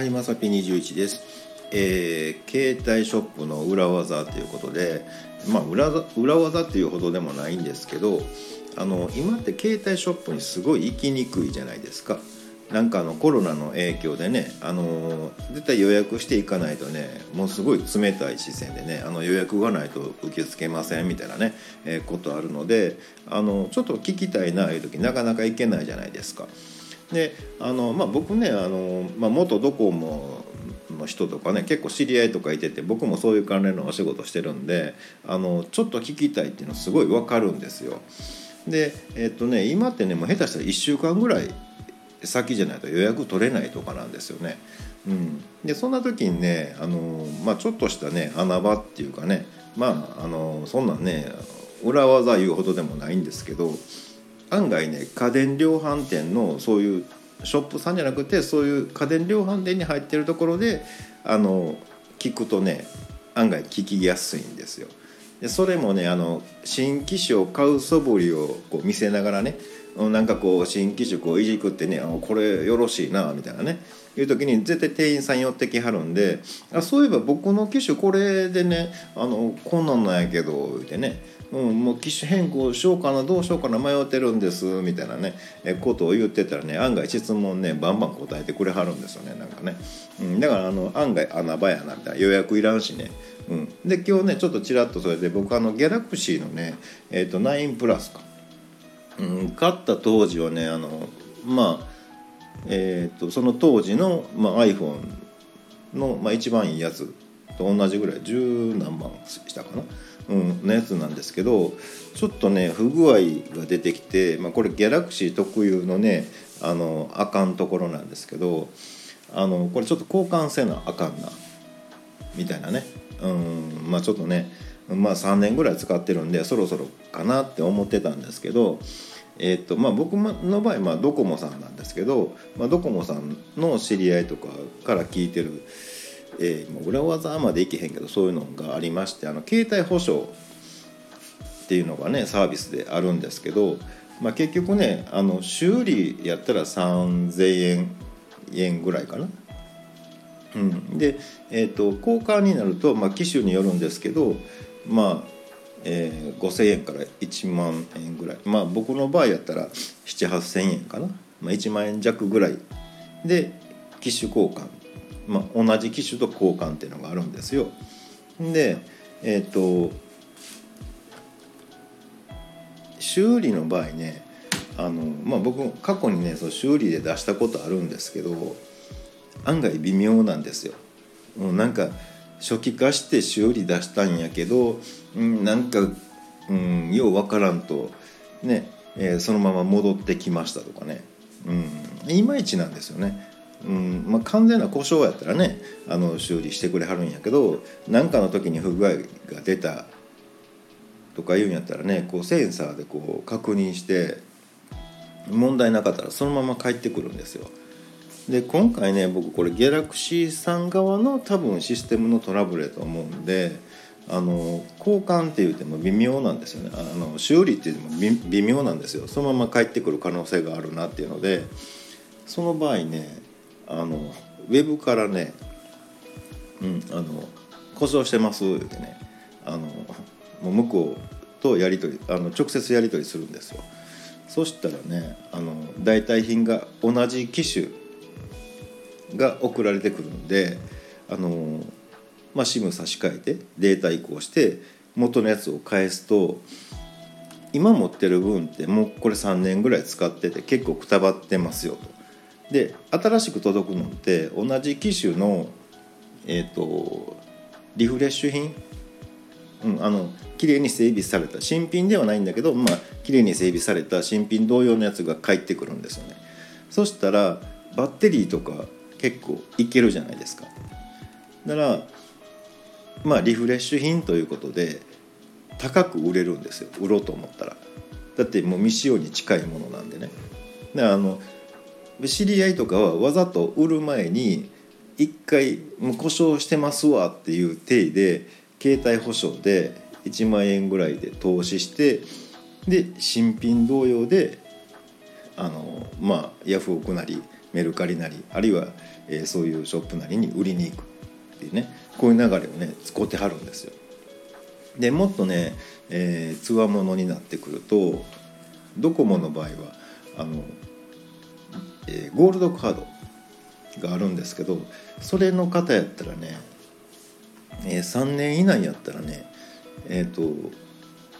はい、まさぴ21です。えー携帯ショップの裏技ということで、まあ裏技裏技っていうほどでもないんですけど、あの今って携帯ショップにすごい行きにくいじゃないですか。なんかあのコロナの影響でね、あの絶対予約していかないとね、もうすごい冷たい視線でね、あの予約がないと受け付けませんみたいなね、えーことあるので、あのちょっと聞きたいないう時なかなか行けないじゃないですか。であの、まあ、僕ねあの、まあ、元ドコモの人とかね結構知り合いとかいてて僕もそういう関連のお仕事してるんであのちょっと聞きたいっていうのすごい分かるんですよ。でえっとね今ってねもう下手したら1週間ぐらい先じゃないと予約取れないとかなんですよね。うん、でそんな時にねあの、まあ、ちょっとしたね穴場っていうかねまああのそんなんね裏技言うほどでもないんですけど案外ね家電量販店のそういうショップさんじゃなくてそういう家電量販店に入ってるところであの聞くとね案外聞きやすいんですよ。でそれもねあの新機種を買う素振りをこう見せながらねうんなんかこう新機種こういじくってねこれよろしいなみたいなねいう時に絶対店員さん寄ってきはるんであそういえば僕の機種これでねあのこんなんなんやけど言ってねうん、もう機種変更しようかなどうしようかな迷ってるんですみたいなねえことを言ってたらね案外質問ねバンバン答えてくれはるんですよねなんかね、うん、だからあの案外穴場やなみたいな。予約いらんしね、うん、で今日ねちょっとちらっとそれで僕あのギャラクシーのね、えー、と9プラスか、うん、買った当時はねあのまあえー、とその当時の、まあ、iPhone の、まあ、一番いいやつと同じぐらい十何万したかな、うん、のやつなんですけどちょっとね不具合が出てきて、まあ、これギャラクシー特有のねあのあかんところなんですけどあのこれちょっと交換せなあかんなみたいなね、うん、まあちょっとね、まあ、3年ぐらい使ってるんでそろそろかなって思ってたんですけどえーとまあ、僕の場合、まあ、ドコモさんなんですけど、まあ、ドコモさんの知り合いとかから聞いてる、えー、もう裏技までいけへんけどそういうのがありましてあの携帯保証っていうのがねサービスであるんですけど、まあ、結局ねあの修理やったら3,000円円ぐらいかな。うん、で、えーと、交換になると、まあ、機種によるんですけどまあえー、5,000円から1万円ぐらいまあ僕の場合やったら7,8,000円かな、まあ、1万円弱ぐらいで機種交換、まあ、同じ機種と交換っていうのがあるんですよ。でえっ、ー、と修理の場合ねあの、まあ、僕過去にねその修理で出したことあるんですけど案外微妙なんですよ。う、なんか初期化して修理出したんやけど、うん、なんか、うん、ようわからんとね、えー、そのまま戻ってきましたとかね、うん、いまいちなんですよね。うんまあ、完全な故障やったらねあの修理してくれはるんやけど何かの時に不具合が出たとかいうんやったらねこうセンサーでこう確認して問題なかったらそのまま帰ってくるんですよ。で今回ね僕これギャラクシーさん側の多分システムのトラブルやと思うんであの交換って言っても微妙なんですよねあの修理って言っても微妙なんですよそのまま帰ってくる可能性があるなっていうのでその場合ねあのウェブからね「うんあの故障してます」ってねあのもう向こうとやり取りあの直接やり取りするんですよ。そしたらねあの代替品が同じ機種が送られてくるんであの、まあ、SIM 差し替えてデータ移行して元のやつを返すと今持ってる分ってもうこれ3年ぐらい使ってて結構くたばってますよと。で新しく届くのって同じ機種の、えーと、リフレッシュ品、うん、あの綺麗に整備された新品ではないんだけど、まあ綺麗に整備された新品同様のやつが返ってくるんですよね。そしたらバッテリーとか結構いけるじゃないですか。だからまあリフレッシュ品ということで高く売れるんですよ。売ろうと思ったら。だってもう未使用に近いものなんでね。だからあの知り合いとかはわざと売る前に一回もう故障してますわっていう体で携帯保証で1万円ぐらいで投資してで新品同様であのまあヤフオクなりメルカリなりあるいは、えー、そういうショップなりに売りに行くっていうねこういう流れをね使ってはるんですよ。でもっとねつわものになってくるとドコモの場合はあの、えー、ゴールドカードがあるんですけどそれの方やったらね、えー、3年以内やったらねえっ、ー、と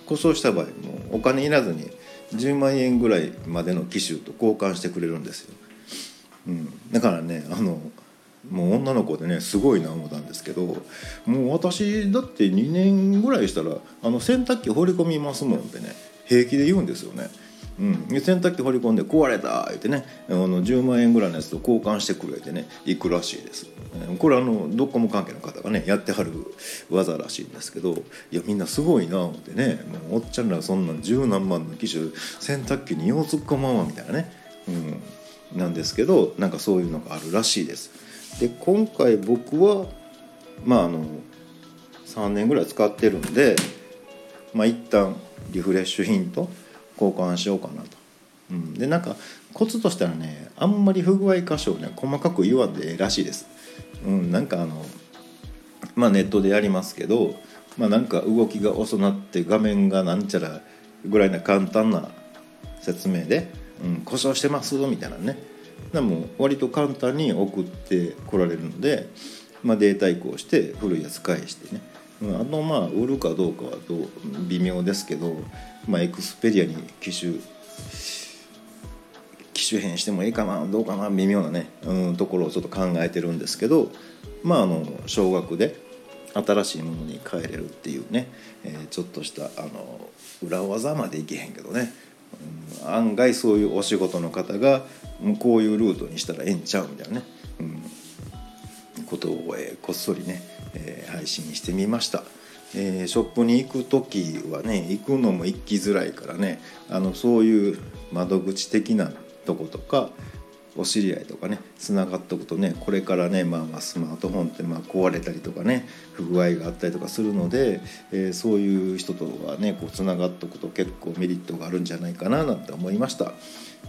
故障した場合もお金いらずに10万円ぐらいまでの機種と交換してくれるんですよ。うん、だからねあのもう女の子でねすごいな思ったんですけどもう私だって2年ぐらいしたらあの洗濯機放り込みますもんってね平気で言うんですよね。うん、洗濯機放り込んで壊れた言ってねあの10万円ぐらいのやつと交換してくれてね行くらしいです。これあのドコモ関係の方がねやってはる技らしいんですけどいやみんなすごいな思ってねもうおっちゃんらそんなん十何万の機種洗濯機によう突っ込まんわみたいなね、うん、なんですけどなんかそういうのがあるらしいですで今回僕はまああの3年ぐらい使ってるんでまあ一旦リフレッシュ品と交換しようかなと。うん、でなんかコツとしたらねあんまり不具合箇所をね細かく言わんでらしいです。うん、なんかあのまあネットでやりますけど、まあ、なんか動きが遅なって画面がなんちゃらぐらいな簡単な説明で「うん、故障してます」みたいなね。でも割と簡単に送ってこられるので、まあ、データ移行して古いやつ返してね。あのまあ売るかどうかはどう微妙ですけど、まあ、エクスペリアに機種機種変してもいいかなどうかな微妙なね、うん、ところをちょっと考えてるんですけどまああの少額で新しいものに変えれるっていうね、えー、ちょっとしたあの裏技までいけへんけどね、案外そういうお仕事の方がもうこういうルートにしたらええんちゃうみたいなね、うん、ことを、え、こっそりね、え、配信してみました。えー、ショップに行く時はね行くのも行きづらいからねあのそういう窓口的なとことかお知り合いとかねつながっとくとねこれからね、まあ、まあスマートフォンってまあ壊れたりとかね不具合があったりとかするので、えー、そういう人とはねこうつながっとくと結構メリットがあるんじゃないかななんて思いました。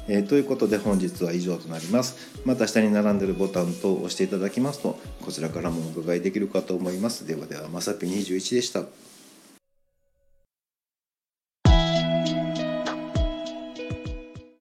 えー、ということで本日は以上となります。また下に並んでるボタンと押していただきますとこちらからもお伺いできるかと思います。ではではまさぴ21でした。